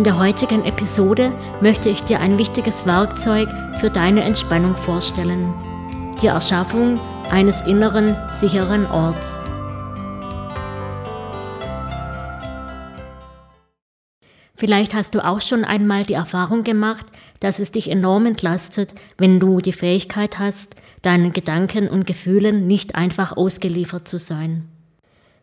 In der heutigen Episode möchte ich dir ein wichtiges Werkzeug für deine Entspannung vorstellen. Die Erschaffung eines inneren, sicheren Orts. Vielleicht hast du auch schon einmal die Erfahrung gemacht, dass es dich enorm entlastet, wenn du die Fähigkeit hast, deinen Gedanken und Gefühlen nicht einfach ausgeliefert zu sein.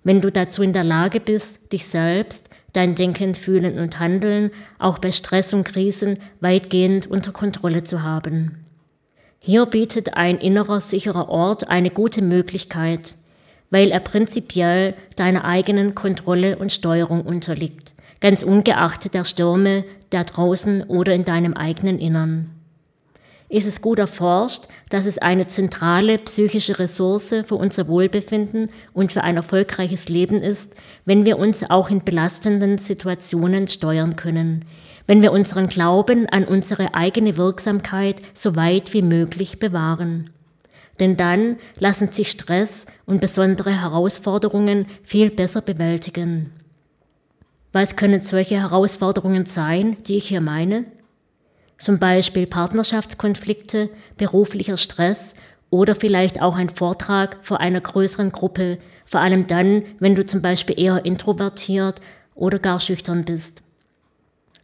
Wenn du dazu in der Lage bist, dich selbst dein Denken, Fühlen und Handeln auch bei Stress und Krisen weitgehend unter Kontrolle zu haben. Hier bietet ein innerer sicherer Ort eine gute Möglichkeit, weil er prinzipiell deiner eigenen Kontrolle und Steuerung unterliegt, ganz ungeachtet der Stürme da draußen oder in deinem eigenen Innern ist es gut erforscht, dass es eine zentrale psychische Ressource für unser Wohlbefinden und für ein erfolgreiches Leben ist, wenn wir uns auch in belastenden Situationen steuern können, wenn wir unseren Glauben an unsere eigene Wirksamkeit so weit wie möglich bewahren. Denn dann lassen sich Stress und besondere Herausforderungen viel besser bewältigen. Was können solche Herausforderungen sein, die ich hier meine? Zum Beispiel Partnerschaftskonflikte, beruflicher Stress oder vielleicht auch ein Vortrag vor einer größeren Gruppe, vor allem dann, wenn du zum Beispiel eher introvertiert oder gar schüchtern bist.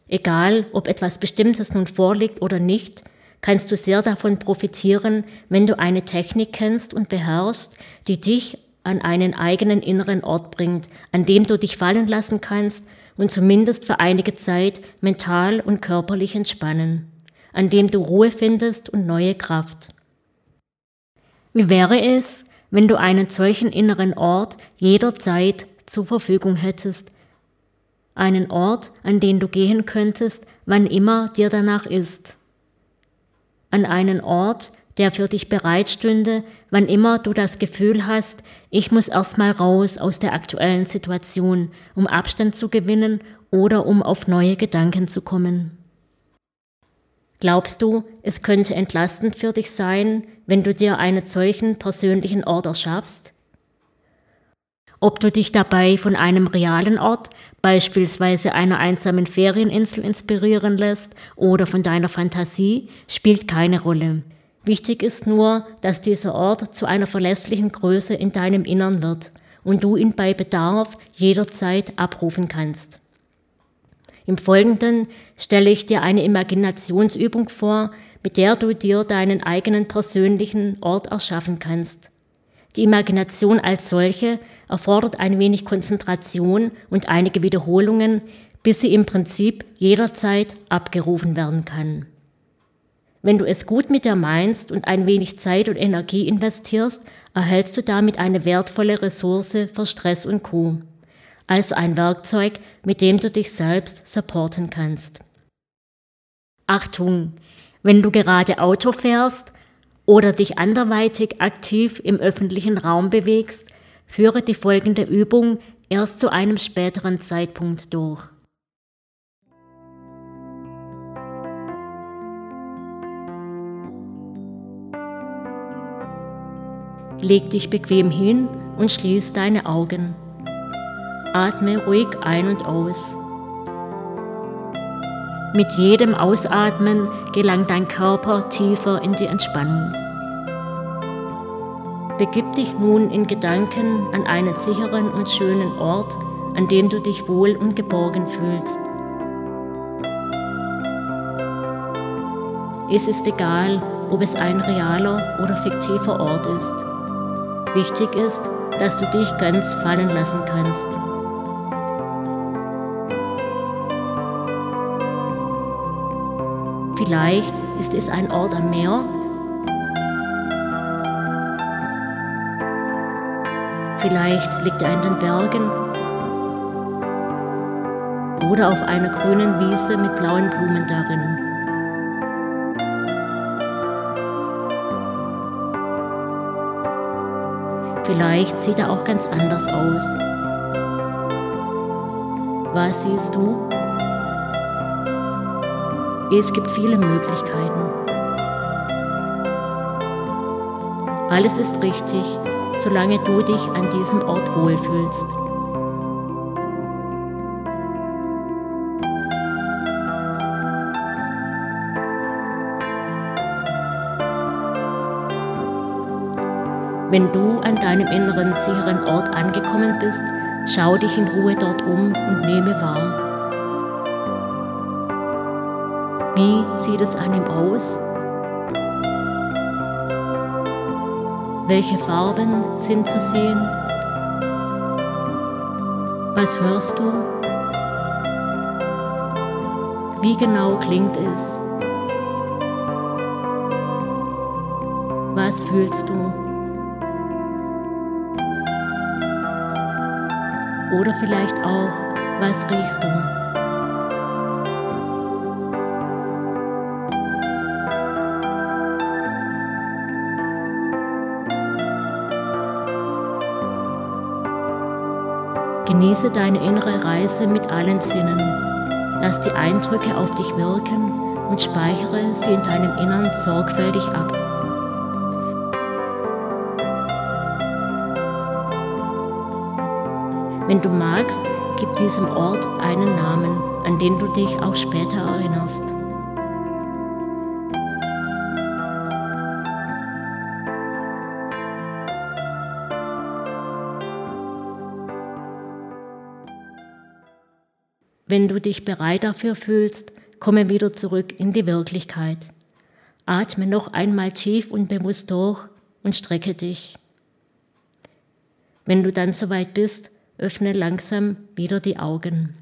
Egal, ob etwas Bestimmtes nun vorliegt oder nicht, kannst du sehr davon profitieren, wenn du eine Technik kennst und beherrschst, die dich an einen eigenen inneren Ort bringt, an dem du dich fallen lassen kannst und zumindest für einige Zeit mental und körperlich entspannen, an dem du Ruhe findest und neue Kraft. Wie wäre es, wenn du einen solchen inneren Ort jederzeit zur Verfügung hättest? Einen Ort, an den du gehen könntest, wann immer dir danach ist. An einen Ort, der für dich bereitstünde, wann immer du das Gefühl hast, ich muss erstmal raus aus der aktuellen Situation, um Abstand zu gewinnen oder um auf neue Gedanken zu kommen. Glaubst du, es könnte entlastend für dich sein, wenn du dir einen solchen persönlichen Ort erschaffst? Ob du dich dabei von einem realen Ort, beispielsweise einer einsamen Ferieninsel, inspirieren lässt oder von deiner Fantasie, spielt keine Rolle. Wichtig ist nur, dass dieser Ort zu einer verlässlichen Größe in deinem Innern wird und du ihn bei Bedarf jederzeit abrufen kannst. Im Folgenden stelle ich dir eine Imaginationsübung vor, mit der du dir deinen eigenen persönlichen Ort erschaffen kannst. Die Imagination als solche erfordert ein wenig Konzentration und einige Wiederholungen, bis sie im Prinzip jederzeit abgerufen werden kann. Wenn du es gut mit dir meinst und ein wenig Zeit und Energie investierst, erhältst du damit eine wertvolle Ressource für Stress und Co. Also ein Werkzeug, mit dem du dich selbst supporten kannst. Achtung, wenn du gerade Auto fährst oder dich anderweitig aktiv im öffentlichen Raum bewegst, führe die folgende Übung erst zu einem späteren Zeitpunkt durch. Leg dich bequem hin und schließ deine Augen. Atme ruhig ein und aus. Mit jedem Ausatmen gelangt dein Körper tiefer in die Entspannung. Begib dich nun in Gedanken an einen sicheren und schönen Ort, an dem du dich wohl und geborgen fühlst. Es ist egal, ob es ein realer oder fiktiver Ort ist. Wichtig ist, dass du dich ganz fallen lassen kannst. Vielleicht ist es ein Ort am Meer. Vielleicht liegt er in den Bergen oder auf einer grünen Wiese mit blauen Blumen darin. Vielleicht sieht er auch ganz anders aus. Was siehst du? Es gibt viele Möglichkeiten. Alles ist richtig, solange du dich an diesem Ort wohlfühlst. Wenn du an deinem inneren sicheren Ort angekommen bist, schau dich in Ruhe dort um und nehme wahr. Wie sieht es an ihm aus? Welche Farben sind zu sehen? Was hörst du? Wie genau klingt es? Was fühlst du? Oder vielleicht auch, was riechst du? Genieße deine innere Reise mit allen Sinnen. Lass die Eindrücke auf dich wirken und speichere sie in deinem Innern sorgfältig ab. Wenn du magst, gib diesem Ort einen Namen, an den du dich auch später erinnerst. Wenn du dich bereit dafür fühlst, komme wieder zurück in die Wirklichkeit. Atme noch einmal tief und bewusst durch und strecke dich. Wenn du dann soweit bist, öffne langsam wieder die Augen.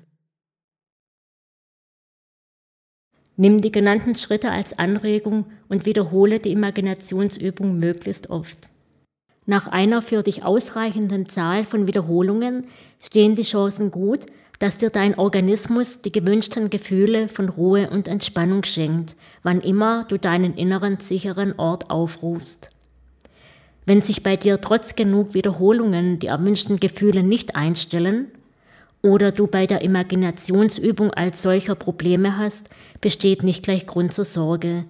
Nimm die genannten Schritte als Anregung und wiederhole die Imaginationsübung möglichst oft. Nach einer für dich ausreichenden Zahl von Wiederholungen stehen die Chancen gut, dass dir dein Organismus die gewünschten Gefühle von Ruhe und Entspannung schenkt, wann immer du deinen inneren sicheren Ort aufrufst. Wenn sich bei dir trotz genug Wiederholungen die erwünschten Gefühle nicht einstellen oder du bei der Imaginationsübung als solcher Probleme hast, besteht nicht gleich Grund zur Sorge.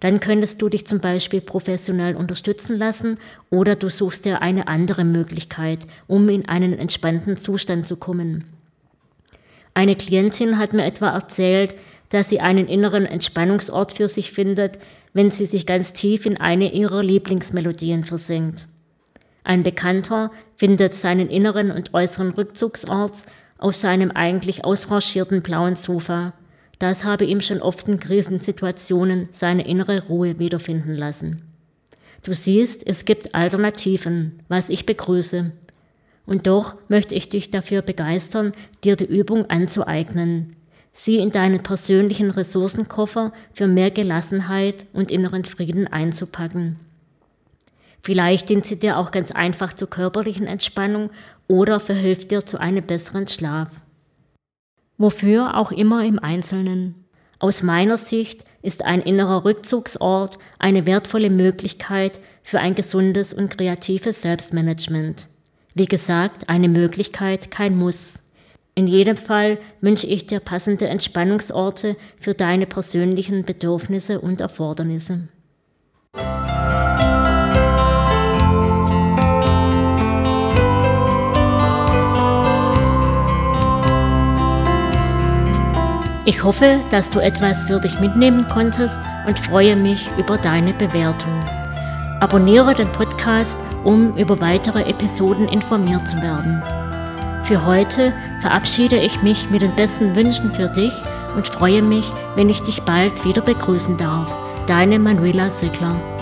Dann könntest du dich zum Beispiel professionell unterstützen lassen oder du suchst dir eine andere Möglichkeit, um in einen entspannten Zustand zu kommen. Eine Klientin hat mir etwa erzählt, dass sie einen inneren Entspannungsort für sich findet, wenn sie sich ganz tief in eine ihrer Lieblingsmelodien versinkt. Ein Bekannter findet seinen inneren und äußeren Rückzugsort auf seinem eigentlich ausrangierten blauen Sofa. Das habe ihm schon oft in Krisensituationen seine innere Ruhe wiederfinden lassen. Du siehst, es gibt Alternativen, was ich begrüße. Und doch möchte ich dich dafür begeistern, dir die Übung anzueignen, sie in deinen persönlichen Ressourcenkoffer für mehr Gelassenheit und inneren Frieden einzupacken. Vielleicht dient sie dir auch ganz einfach zur körperlichen Entspannung oder verhilft dir zu einem besseren Schlaf. Wofür auch immer im Einzelnen. Aus meiner Sicht ist ein innerer Rückzugsort eine wertvolle Möglichkeit für ein gesundes und kreatives Selbstmanagement. Wie gesagt, eine Möglichkeit, kein Muss. In jedem Fall wünsche ich dir passende Entspannungsorte für deine persönlichen Bedürfnisse und Erfordernisse. Ich hoffe, dass du etwas für dich mitnehmen konntest und freue mich über deine Bewertung. Abonniere den Podcast, um über weitere Episoden informiert zu werden. Für heute verabschiede ich mich mit den besten Wünschen für dich und freue mich, wenn ich dich bald wieder begrüßen darf. Deine Manuela Sigler.